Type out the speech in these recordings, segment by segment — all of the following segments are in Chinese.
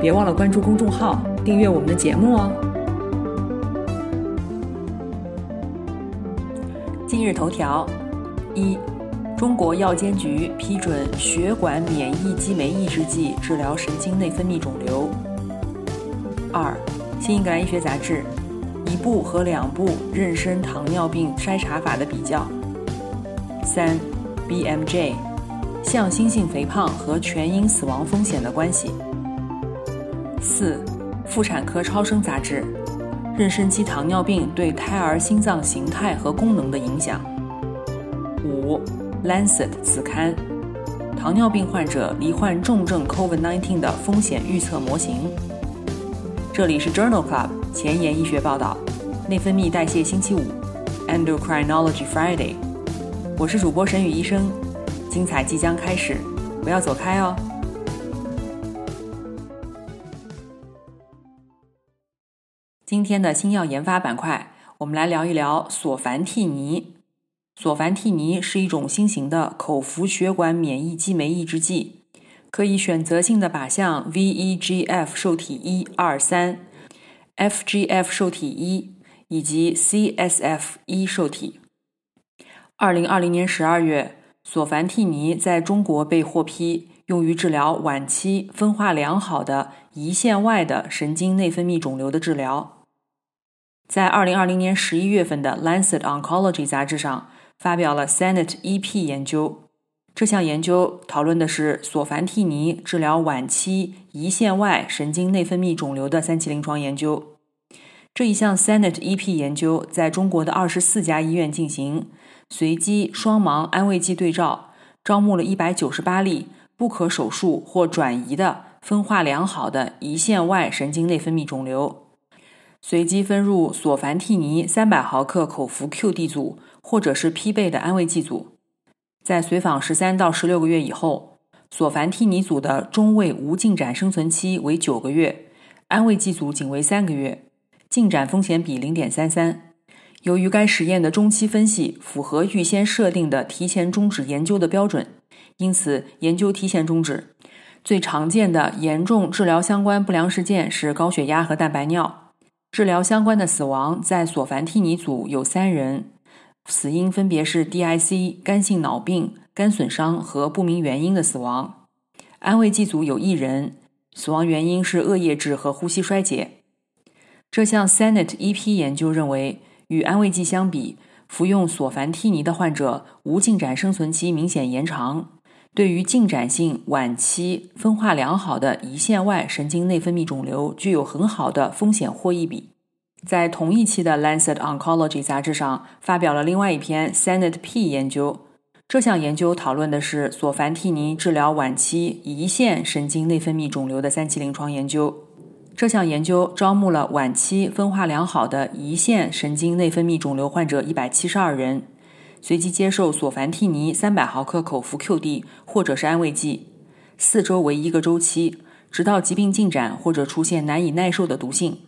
别忘了关注公众号，订阅我们的节目哦。今日头条：一、中国药监局批准血管免疫激酶抑制剂治疗神经内分泌肿瘤。二、新英格兰医学杂志一部和两部妊娠糖尿病筛查法的比较。三、BMJ 向心性肥胖和全因死亡风险的关系。四，妇产科超声杂志，妊娠期糖尿病对胎儿心脏形态和功能的影响。五，Lancet 子刊，糖尿病患者罹患重症 COVID-19 的风险预测模型。这里是 Journal Club 前沿医学报道，内分泌代谢星期五，Endocrinology Friday。我是主播沈宇医生，精彩即将开始，不要走开哦。今天的新药研发板块，我们来聊一聊索凡替尼。索凡替尼是一种新型的口服血管免疫激酶抑制剂，可以选择性的靶向 VEGF 受体一、二、三、FGF 受体一以及 CSF 一受体。二零二零年十二月，索凡替尼在中国被获批用于治疗晚期分化良好的胰腺外的神经内分泌肿瘤的治疗。在二零二零年十一月份的《Lancet Oncology》杂志上发表了 Senate EP 研究。这项研究讨论的是索凡替尼治疗晚期胰腺外神经内分泌肿瘤的三期临床研究。这一项 Senate EP 研究在中国的二十四家医院进行，随机双盲安慰剂对照，招募了一百九十八例不可手术或转移的分化良好的胰腺外神经内分泌肿瘤。随机分入索凡替尼三百毫克口服 QD 组，或者是匹配的安慰剂组。在随访十三到十六个月以后，索凡替尼组的中位无进展生存期为九个月，安慰剂组仅为三个月，进展风险比零点三三。由于该实验的中期分析符合预先设定的提前终止研究的标准，因此研究提前终止。最常见的严重治疗相关不良事件是高血压和蛋白尿。治疗相关的死亡，在索凡替尼组有三人，死因分别是 DIC、肝性脑病、肝损伤和不明原因的死亡。安慰剂组有一人，死亡原因是恶液质和呼吸衰竭。这项 Senate EP 研究认为，与安慰剂相比，服用索凡替尼的患者无进展生存期明显延长。对于进展性晚期分化良好的胰腺外神经内分泌肿瘤，具有很好的风险获益比。在同一期的《Lancet Oncology》杂志上发表了另外一篇 Senate P 研究。这项研究讨论的是索凡替尼治疗晚期胰腺神经内分泌肿瘤的三期临床研究。这项研究招募了晚期分化良好的胰腺神经内分泌肿瘤患者一百七十二人。随机接受索凡替尼三百毫克口服 QD 或者是安慰剂，四周为一个周期，直到疾病进展或者出现难以耐受的毒性。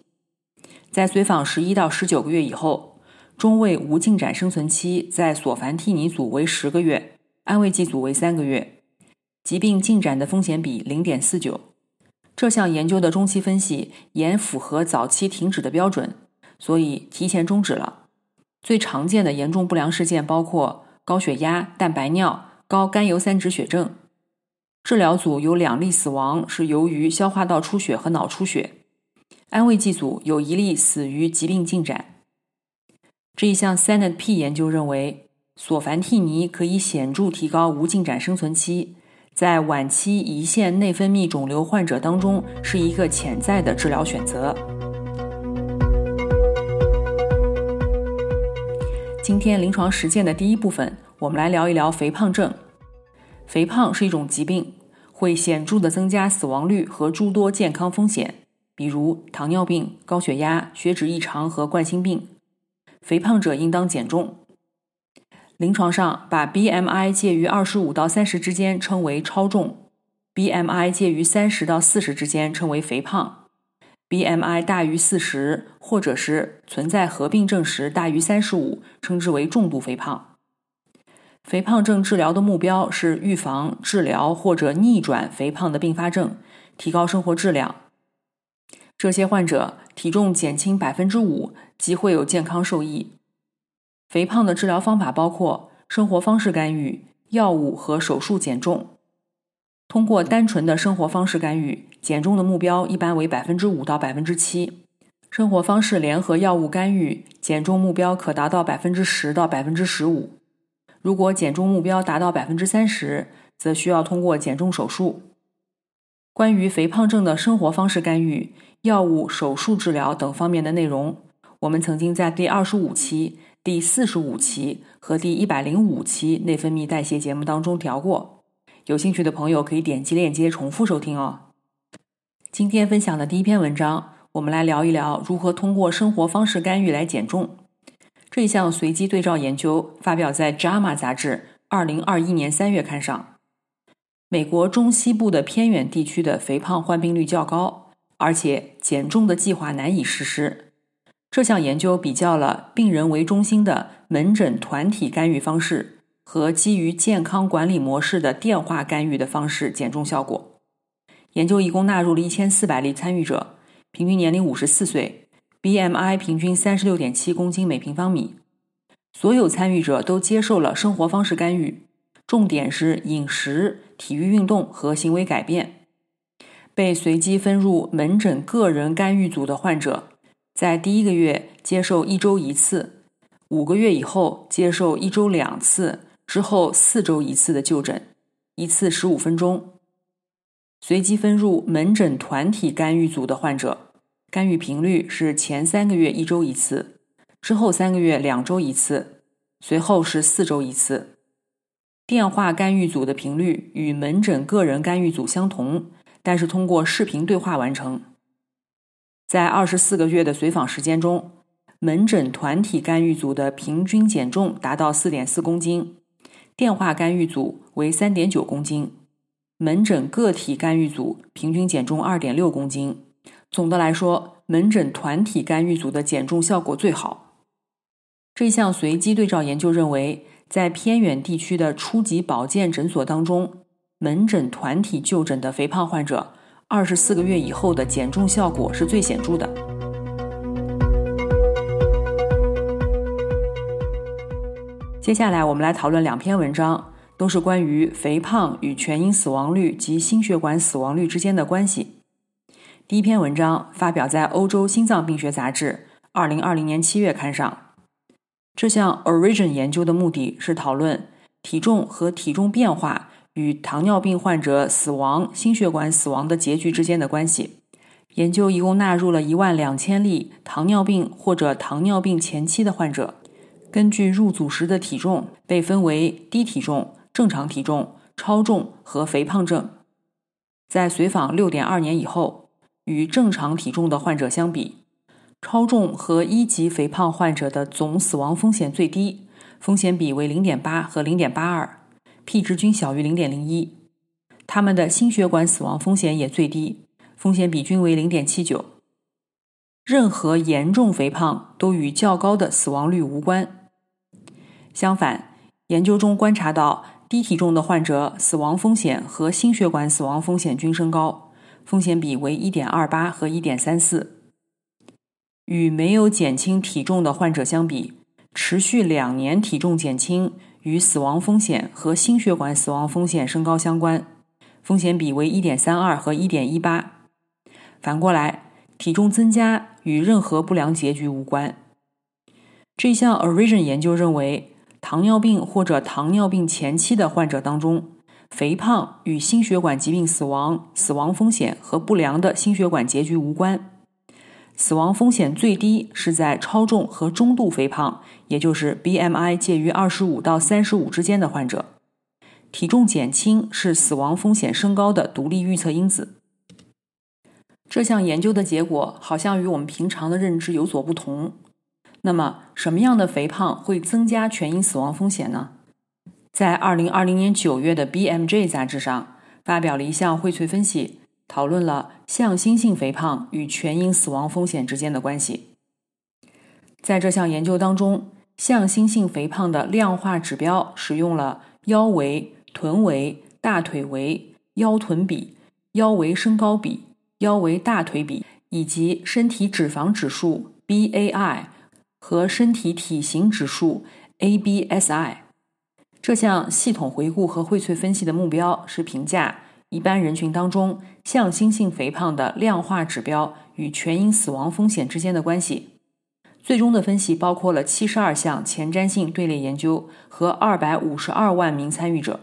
在随访十一到十九个月以后，中位无进展生存期在索凡替尼组为十个月，安慰剂组为三个月，疾病进展的风险比零点四九。这项研究的中期分析也符合早期停止的标准，所以提前终止了。最常见的严重不良事件包括高血压、蛋白尿、高甘油三酯血症。治疗组有两例死亡是由于消化道出血和脑出血，安慰剂组有一例死于疾病进展。这一项 Senate P 研究认为，索凡替尼可以显著提高无进展生存期，在晚期胰腺内分泌肿瘤患者当中是一个潜在的治疗选择。今天临床实践的第一部分，我们来聊一聊肥胖症。肥胖是一种疾病，会显著的增加死亡率和诸多健康风险。比如糖尿病、高血压、血脂异常和冠心病。肥胖者应当减重。临床上，把 BMI 介于二十五到三十之间称为超重，BMI 介于三十到四十之间称为肥胖，BMI 大于四十或者是存在合并症时大于三十五，称之为重度肥胖。肥胖症治疗的目标是预防、治疗或者逆转肥胖的并发症，提高生活质量。这些患者体重减轻百分之五。即会有健康受益。肥胖的治疗方法包括生活方式干预、药物和手术减重。通过单纯的生活方式干预，减重的目标一般为百分之五到百分之七。生活方式联合药物干预，减重目标可达到百分之十到百分之十五。如果减重目标达到百分之三十，则需要通过减重手术。关于肥胖症的生活方式干预、药物、手术治疗等方面的内容。我们曾经在第二十五期、第四十五期和第一百零五期内分泌代谢节目当中聊过，有兴趣的朋友可以点击链接重复收听哦。今天分享的第一篇文章，我们来聊一聊如何通过生活方式干预来减重。这项随机对照研究发表在《JAMA》杂志二零二一年三月刊上。美国中西部的偏远地区的肥胖患病率较高，而且减重的计划难以实施。这项研究比较了病人为中心的门诊团体干预方式和基于健康管理模式的电话干预的方式减重效果。研究一共纳入了一千四百例参与者，平均年龄五十四岁，BMI 平均三十六点七公斤每平方米。所有参与者都接受了生活方式干预，重点是饮食、体育运动和行为改变。被随机分入门诊个人干预组的患者。在第一个月接受一周一次，五个月以后接受一周两次，之后四周一次的就诊，一次十五分钟。随机分入门诊团体干预组的患者，干预频率是前三个月一周一次，之后三个月两周一次，随后是四周一次。电话干预组的频率与门诊个人干预组相同，但是通过视频对话完成。在二十四个月的随访时间中，门诊团体干预组的平均减重达到四点四公斤，电话干预组为三点九公斤，门诊个体干预组平均减重二点六公斤。总的来说，门诊团体干预组的减重效果最好。这项随机对照研究认为，在偏远地区的初级保健诊所当中，门诊团体就诊的肥胖患者。二十四个月以后的减重效果是最显著的。接下来，我们来讨论两篇文章，都是关于肥胖与全因死亡率及心血管死亡率之间的关系。第一篇文章发表在《欧洲心脏病学杂志》二零二零年七月刊上。这项 Origin 研究的目的是讨论体重和体重变化。与糖尿病患者死亡、心血管死亡的结局之间的关系。研究一共纳入了一万两千例糖尿病或者糖尿病前期的患者，根据入组时的体重被分为低体重、正常体重、超重和肥胖症。在随访六点二年以后，与正常体重的患者相比，超重和一级肥胖患者的总死亡风险最低，风险比为零点八和零点八二。P 值均小于零点零一，他们的心血管死亡风险也最低，风险比均为零点七九。任何严重肥胖都与较高的死亡率无关。相反，研究中观察到低体重的患者死亡风险和心血管死亡风险均升高，风险比为一点二八和一点三四。与没有减轻体重的患者相比，持续两年体重减轻。与死亡风险和心血管死亡风险升高相关，风险比为一点三二和一点一八。反过来，体重增加与任何不良结局无关。这项 Origin 研究认为，糖尿病或者糖尿病前期的患者当中，肥胖与心血管疾病死亡、死亡风险和不良的心血管结局无关。死亡风险最低是在超重和中度肥胖，也就是 BMI 介于二十五到三十五之间的患者。体重减轻是死亡风险升高的独立预测因子。这项研究的结果好像与我们平常的认知有所不同。那么，什么样的肥胖会增加全因死亡风险呢？在二零二零年九月的《BMJ》杂志上发表了一项荟萃分析，讨论了向心性肥胖与全因死亡风险之间的关系。在这项研究当中，向心性肥胖的量化指标使用了腰围、臀围、大腿围、腰臀比、腰围身高比、腰围大腿比以及身体脂肪指数 BAI 和身体体型指数 ABSI。这项系统回顾和荟萃分析的目标是评价一般人群当中向心性肥胖的量化指标与全因死亡风险之间的关系。最终的分析包括了七十二项前瞻性队列研究和二百五十二万名参与者。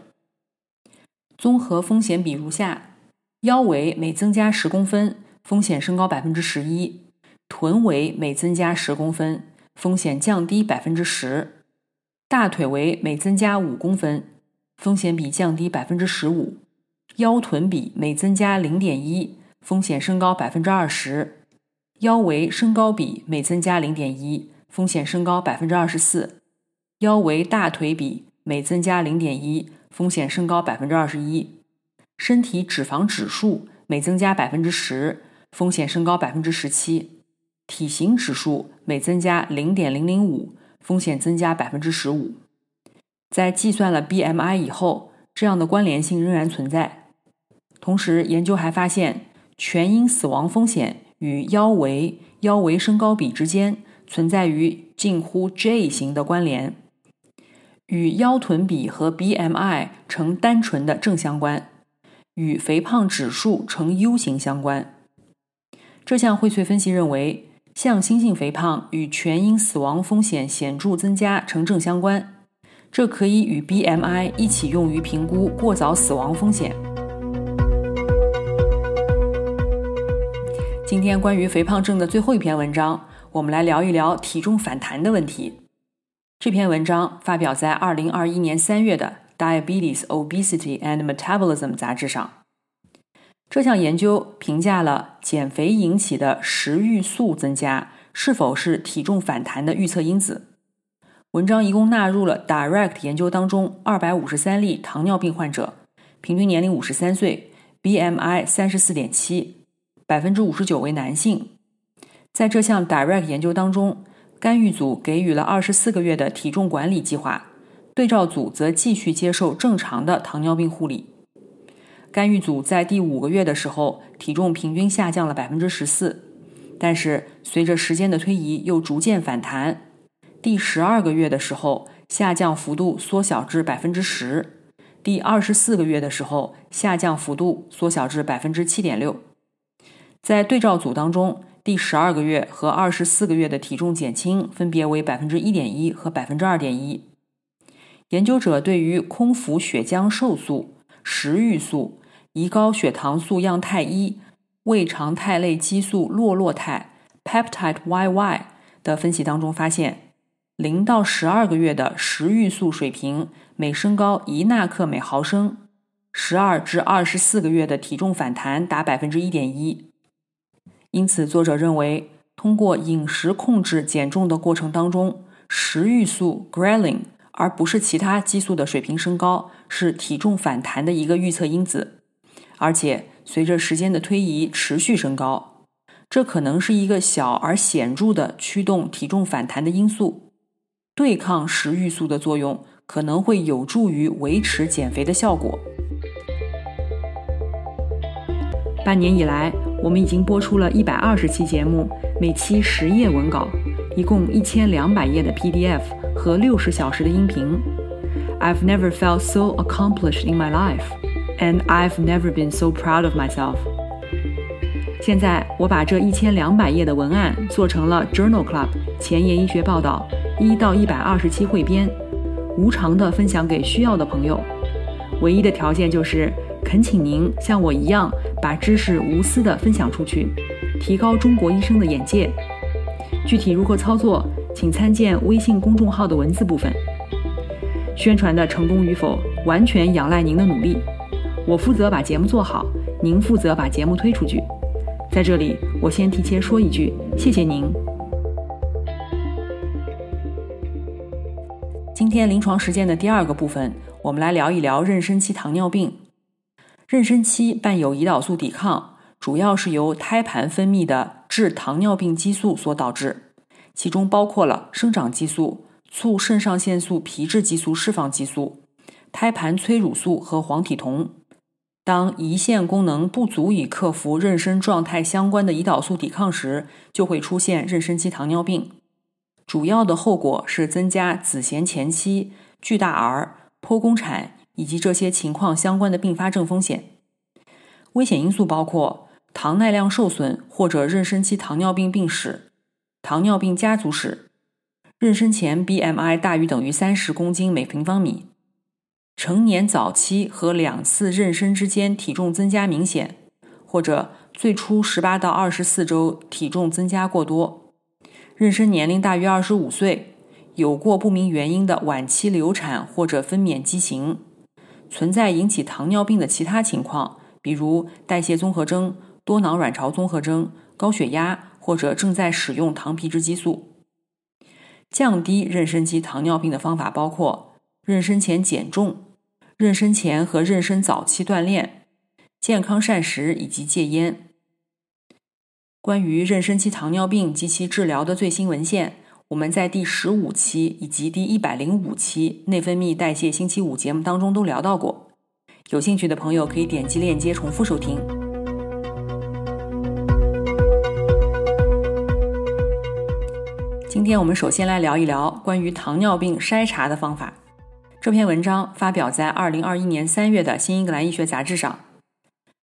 综合风险比如下：腰围每增加十公分，风险升高百分之十一；臀围每增加十公分，风险降低百分之十。大腿围每增加五公分，风险比降低百分之十五；腰臀比每增加零点一，风险升高百分之二十；腰围身高比每增加零点一，风险升高百分之二十四；腰围大腿比每增加零点一，风险升高百分之二十一；身体脂肪指数每增加百分之十，风险升高百分之十七；体型指数每增加零点零零五。风险增加百分之十五，在计算了 BMI 以后，这样的关联性仍然存在。同时，研究还发现，全因死亡风险与腰围、腰围身高比之间存在于近乎 J 型的关联，与腰臀比和 BMI 呈单纯的正相关，与肥胖指数呈 U 型相关。这项荟萃分析认为。向心性肥胖与全因死亡风险显著增加呈正相关，这可以与 BMI 一起用于评估过早死亡风险。今天关于肥胖症的最后一篇文章，我们来聊一聊体重反弹的问题。这篇文章发表在二零二一年三月的《Diabetes, Obesity and Metabolism》杂志上。这项研究评价了减肥引起的食欲素增加是否是体重反弹的预测因子。文章一共纳入了 Direct 研究当中二百五十三例糖尿病患者，平均年龄五十三岁，BMI 三十四点七，百分之五十九为男性。在这项 Direct 研究当中，干预组给予了二十四个月的体重管理计划，对照组则继续接受正常的糖尿病护理。干预组在第五个月的时候，体重平均下降了百分之十四，但是随着时间的推移又逐渐反弹。第十二个月的时候，下降幅度缩小至百分之十；第二十四个月的时候，下降幅度缩小至百分之七点六。在对照组当中，第十二个月和二十四个月的体重减轻分别为百分之一点一和百分之二点一。研究者对于空腹血浆瘦素、食欲素。胰高血糖素样态一、胃肠肽类激素洛洛肽 （peptide YY） 的分析当中发现，零到十二个月的食欲素水平每升高一纳克每毫升，十二至二十四个月的体重反弹达百分之一点一。因此，作者认为，通过饮食控制减重的过程当中，食欲素 g r e l i n 而不是其他激素的水平升高，是体重反弹的一个预测因子。而且随着时间的推移持续升高，这可能是一个小而显著的驱动体重反弹的因素。对抗食欲素的作用可能会有助于维持减肥的效果。半年以来，我们已经播出了一百二十期节目，每期十页文稿，一共一千两百页的 PDF 和六十小时的音频。I've never felt so accomplished in my life. And I've never been so proud of myself。现在我把这一千两百页的文案做成了 Journal Club 前沿医学报道一到一百二十期汇编，无偿的分享给需要的朋友。唯一的条件就是恳请您像我一样把知识无私的分享出去，提高中国医生的眼界。具体如何操作，请参见微信公众号的文字部分。宣传的成功与否，完全仰赖您的努力。我负责把节目做好，您负责把节目推出去。在这里，我先提前说一句，谢谢您。今天临床实践的第二个部分，我们来聊一聊妊娠期糖尿病。妊娠期伴有胰岛素抵抗，主要是由胎盘分泌的致糖尿病激素所导致，其中包括了生长激素、促肾上腺素皮质激素释放激素、胎盘催乳素和黄体酮。当胰腺功能不足以克服妊娠状态相关的胰岛素抵抗时，就会出现妊娠期糖尿病。主要的后果是增加子痫前期、巨大儿、剖宫产以及这些情况相关的并发症风险。危险因素包括糖耐量受损或者妊娠期糖尿病病史、糖尿病家族史、妊娠前 BMI 大于等于三十公斤每平方米。成年早期和两次妊娠之间体重增加明显，或者最初十八到二十四周体重增加过多，妊娠年龄大于二十五岁，有过不明原因的晚期流产或者分娩畸形，存在引起糖尿病的其他情况，比如代谢综合征、多囊卵巢综合征、高血压或者正在使用糖皮质激素。降低妊娠期糖尿病的方法包括妊娠前减重。妊娠前和妊娠早期锻炼、健康膳食以及戒烟。关于妊娠期糖尿病及其治疗的最新文献，我们在第十五期以及第一百零五期内分泌代谢星期五节目当中都聊到过。有兴趣的朋友可以点击链接重复收听。今天我们首先来聊一聊关于糖尿病筛查的方法。这篇文章发表在二零二一年三月的《新英格兰医学杂志》上。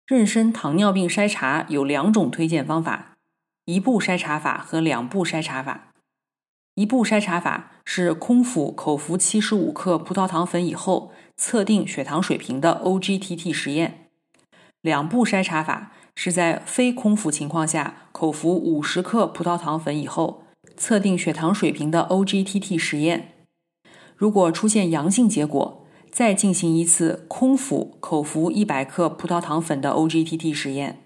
妊娠糖尿病筛查有两种推荐方法：一步筛查法和两步筛查法。一步筛查法是空腹口服七十五克葡萄糖粉以后测定血糖水平的 OGTT 实验；两步筛查法是在非空腹情况下口服五十克葡萄糖粉以后测定血糖水平的 OGTT 实验。如果出现阳性结果，再进行一次空腹口服一百克葡萄糖粉的 OGTT 实验。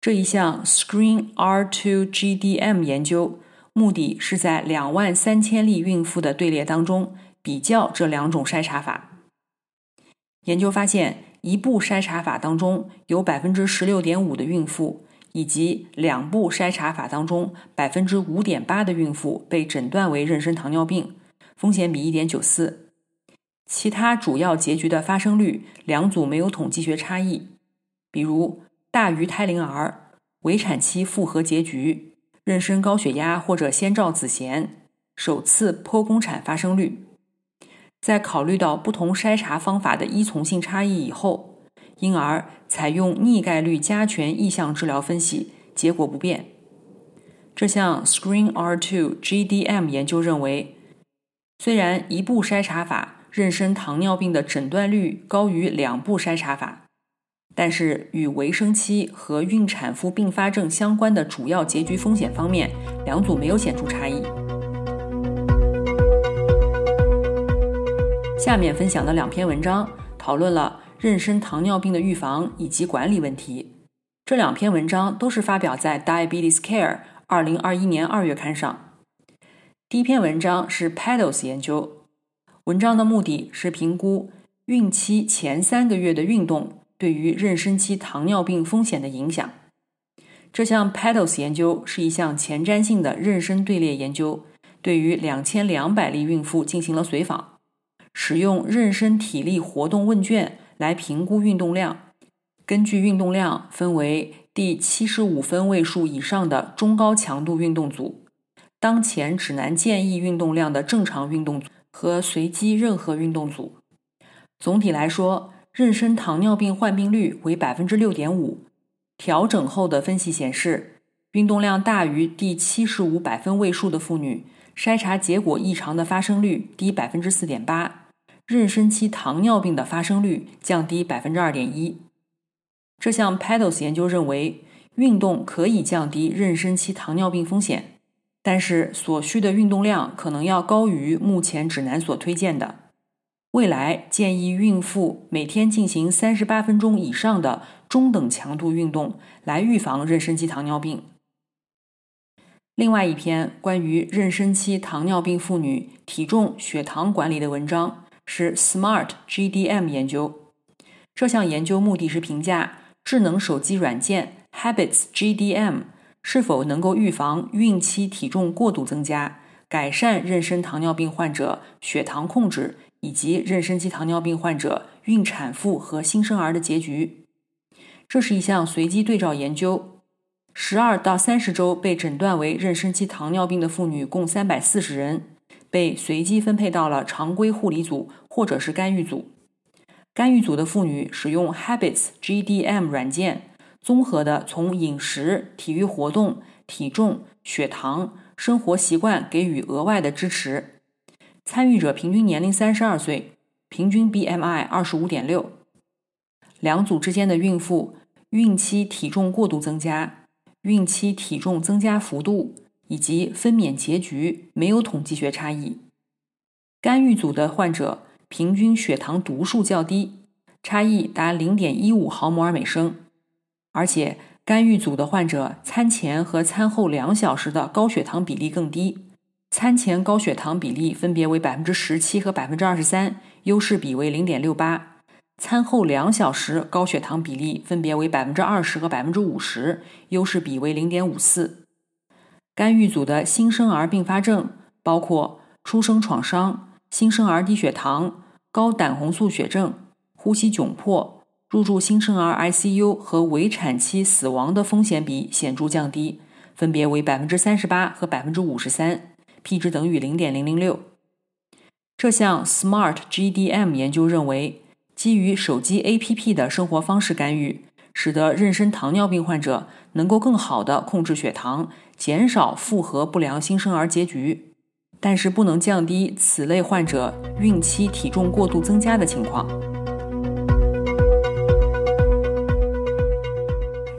这一项 Screen R2GDM 研究目的是在两万三千例孕妇的队列当中比较这两种筛查法。研究发现，一步筛查法当中有百分之十六点五的孕妇，以及两步筛查法当中百分之五点八的孕妇被诊断为妊娠糖尿病。风险比一点九四，其他主要结局的发生率两组没有统计学差异，比如大于胎龄儿、围产期复合结局、妊娠高血压或者先兆子痫、首次剖宫产发生率。在考虑到不同筛查方法的依从性差异以后，因而采用逆概率加权意向治疗分析，结果不变。这项 Screen R2 GDM 研究认为。虽然一步筛查法妊娠糖尿病的诊断率高于两步筛查法，但是与围生期和孕产妇并发症相关的主要结局风险方面，两组没有显著差异。下面分享的两篇文章讨论了妊娠糖尿病的预防以及管理问题。这两篇文章都是发表在《Diabetes Care》二零二一年二月刊上。第一篇文章是 Pedals 研究，文章的目的是评估孕期前三个月的运动对于妊娠期糖尿病风险的影响。这项 Pedals 研究是一项前瞻性的妊娠队列研究，对于两千两百例孕妇进行了随访，使用妊娠体力活动问卷来评估运动量，根据运动量分为第七十五分位数以上的中高强度运动组。当前指南建议运动量的正常运动组和随机任何运动组。总体来说，妊娠糖尿病患病率为百分之六点五。调整后的分析显示，运动量大于第七十五百分位数的妇女，筛查结果异常的发生率低百分之四点八，妊娠期糖尿病的发生率降低百分之二点一。这项 Pedals 研究认为，运动可以降低妊娠期糖尿病风险。但是所需的运动量可能要高于目前指南所推荐的。未来建议孕妇每天进行三十八分钟以上的中等强度运动，来预防妊娠期糖尿病。另外一篇关于妊娠期糖尿病妇女体重、血糖管理的文章是 SMART GDM 研究。这项研究目的是评价智能手机软件 Habits GDM 是否能够预防孕期体重过度增加，改善妊娠糖尿病患者血糖控制，以及妊娠期糖尿病患者孕产妇和新生儿的结局。这是一项随机对照研究。十二到三十周被诊断为妊娠期糖尿病的妇女共三百四十人，被随机分配到了常规护理组或者是干预组。干预组的妇女使用 Habits GDM 软件，综合的从饮食、体育活动、体重、血糖、生活习惯给予额外的支持。参与者平均年龄三十二岁，平均 BMI 二十五点六。两组之间的孕妇孕期体重过度增加。孕期体重增加幅度以及分娩结局没有统计学差异。干预组的患者平均血糖读数较低，差异达零点一五毫摩尔每升，而且干预组的患者餐前和餐后两小时的高血糖比例更低，餐前高血糖比例分别为百分之十七和百分之二十三，优势比为零点六八。餐后两小时高血糖比例分别为百分之二十和百分之五十，优势比为零点五四。干预组的新生儿并发症包括出生创伤、新生儿低血糖、高胆红素血症、呼吸窘迫、入住新生儿 ICU 和围产期死亡的风险比显著降低，分别为百分之三十八和百分之五十三，p 值等于零点零零六。这项 SMART GDM 研究认为。基于手机 APP 的生活方式干预，使得妊娠糖尿病患者能够更好地控制血糖，减少复合不良新生儿结局，但是不能降低此类患者孕期体重过度增加的情况。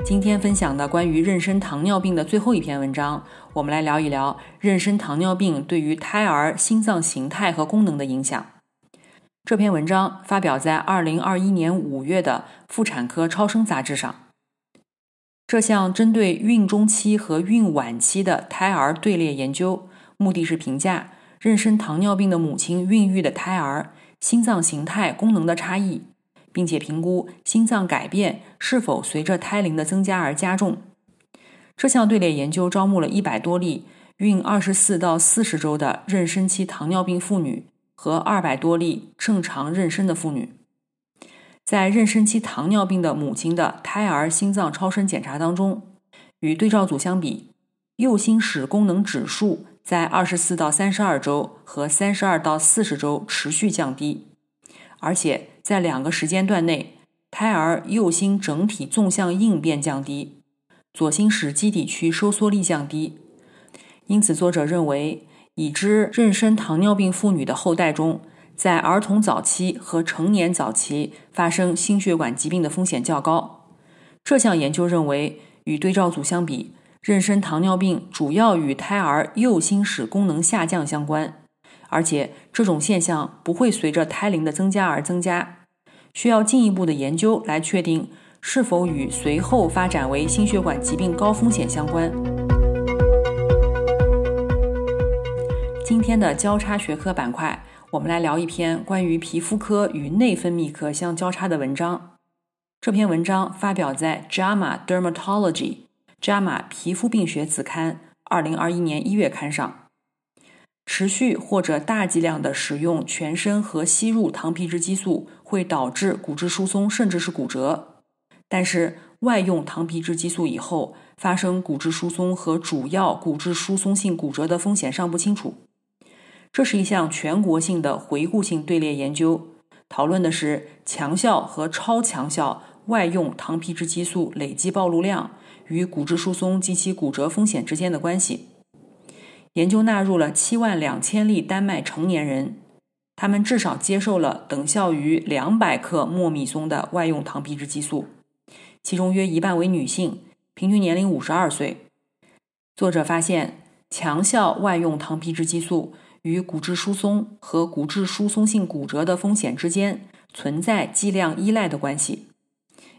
今天分享的关于妊娠糖尿病的最后一篇文章，我们来聊一聊妊娠糖尿病对于胎儿心脏形态和功能的影响。这篇文章发表在二零二一年五月的《妇产科超声》杂志上。这项针对孕中期和孕晚期的胎儿队列研究，目的是评价妊娠糖尿病的母亲孕育的胎儿心脏形态功能的差异，并且评估心脏改变是否随着胎龄的增加而加重。这项队列研究招募了一百多例孕二十四到四十周的妊娠期糖尿病妇女。和二百多例正常妊娠的妇女，在妊娠期糖尿病的母亲的胎儿心脏超声检查当中，与对照组相比，右心室功能指数在二十四到三十二周和三十二到四十周持续降低，而且在两个时间段内，胎儿右心整体纵向应变降低，左心室基底区收缩力降低。因此，作者认为。已知妊娠糖尿病妇女的后代中，在儿童早期和成年早期发生心血管疾病的风险较高。这项研究认为，与对照组相比，妊娠糖尿病主要与胎儿右心室功能下降相关，而且这种现象不会随着胎龄的增加而增加。需要进一步的研究来确定是否与随后发展为心血管疾病高风险相关。今天的交叉学科板块，我们来聊一篇关于皮肤科与内分泌科相交叉的文章。这篇文章发表在《JAMA Dermatology》JAMA 皮肤病学子刊二零二一年一月刊上。持续或者大剂量的使用全身和吸入糖皮质激素会导致骨质疏松，甚至是骨折。但是外用糖皮质激素以后发生骨质疏松和主要骨质疏松性骨折的风险尚不清楚。这是一项全国性的回顾性队列研究，讨论的是强效和超强效外用糖皮质激素累计暴露量与骨质疏松及其骨折风险之间的关系。研究纳入了七万两千例丹麦成年人，他们至少接受了等效于两百克莫米松的外用糖皮质激素，其中约一半为女性，平均年龄五十二岁。作者发现，强效外用糖皮质激素。与骨质疏松和骨质疏松性骨折的风险之间存在剂量依赖的关系。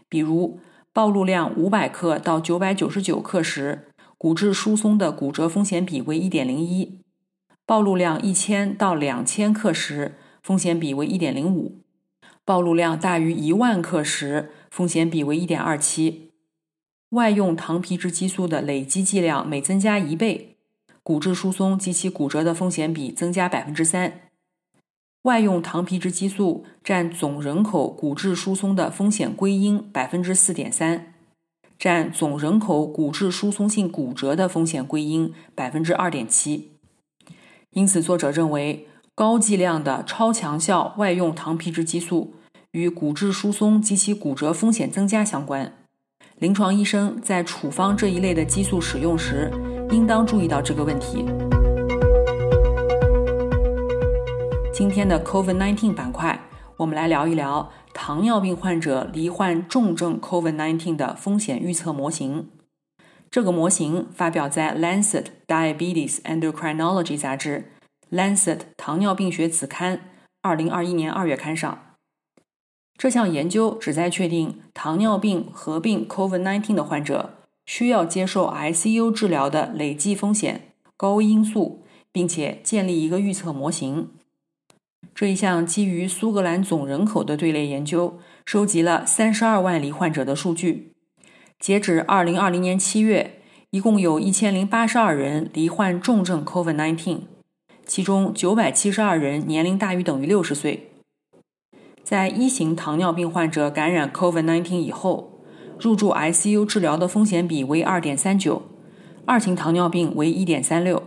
比如，暴露量五百克到九百九十九克时，骨质疏松的骨折风险比为一点零一；暴露量一千到两千克时，风险比为一点零五；暴露量大于一万克时，风险比为一点二七。外用糖皮质激素的累积剂量每增加一倍。骨质疏松及其骨折的风险比增加百分之三。外用糖皮质激素占总人口骨质疏松的风险归因百分之四点三，占总人口骨质疏松性骨折的风险归因百分之二点七。因此，作者认为高剂量的超强效外用糖皮质激素与骨质疏松及其骨折风险增加相关。临床医生在处方这一类的激素使用时。应当注意到这个问题。今天的 COVID-19 板块，我们来聊一聊糖尿病患者罹患重症 COVID-19 的风险预测模型。这个模型发表在《Lancet Diabetes Endocrinology》杂志《Lancet 糖尿病学子刊》二零二一年二月刊上。这项研究旨在确定糖尿病合并 COVID-19 的患者。需要接受 ICU 治疗的累计风险高危因素，并且建立一个预测模型。这一项基于苏格兰总人口的队列研究，收集了三十二万例患者的数据。截止二零二零年七月，一共有一千零八十二人罹患重症 COVID-19，其中九百七十二人年龄大于等于六十岁。在一型糖尿病患者感染 COVID-19 以后。入住 ICU 治疗的风险比为二点三九，二型糖尿病为一点三六。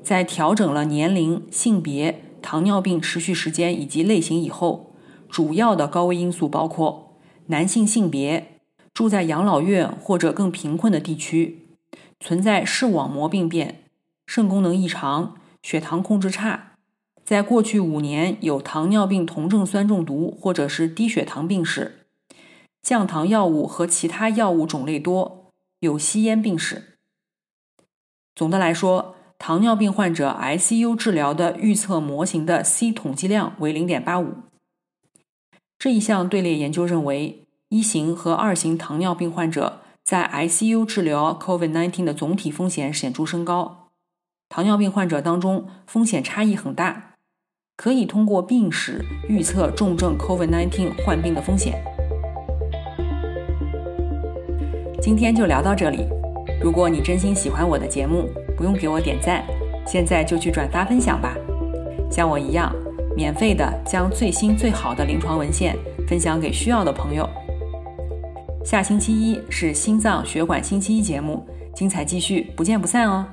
在调整了年龄、性别、糖尿病持续时间以及类型以后，主要的高危因素包括男性性别、住在养老院或者更贫困的地区、存在视网膜病变、肾功能异常、血糖控制差、在过去五年有糖尿病酮症酸中毒或者是低血糖病史。降糖药物和其他药物种类多，有吸烟病史。总的来说，糖尿病患者 ICU 治疗的预测模型的 C 统计量为零点八五。这一项队列研究认为，一型和二型糖尿病患者在 ICU 治疗 COVID-19 的总体风险显著升高。糖尿病患者当中风险差异很大，可以通过病史预测重症 COVID-19 患病的风险。今天就聊到这里。如果你真心喜欢我的节目，不用给我点赞，现在就去转发分享吧。像我一样，免费的将最新最好的临床文献分享给需要的朋友。下星期一是心脏血管星期一节目，精彩继续，不见不散哦。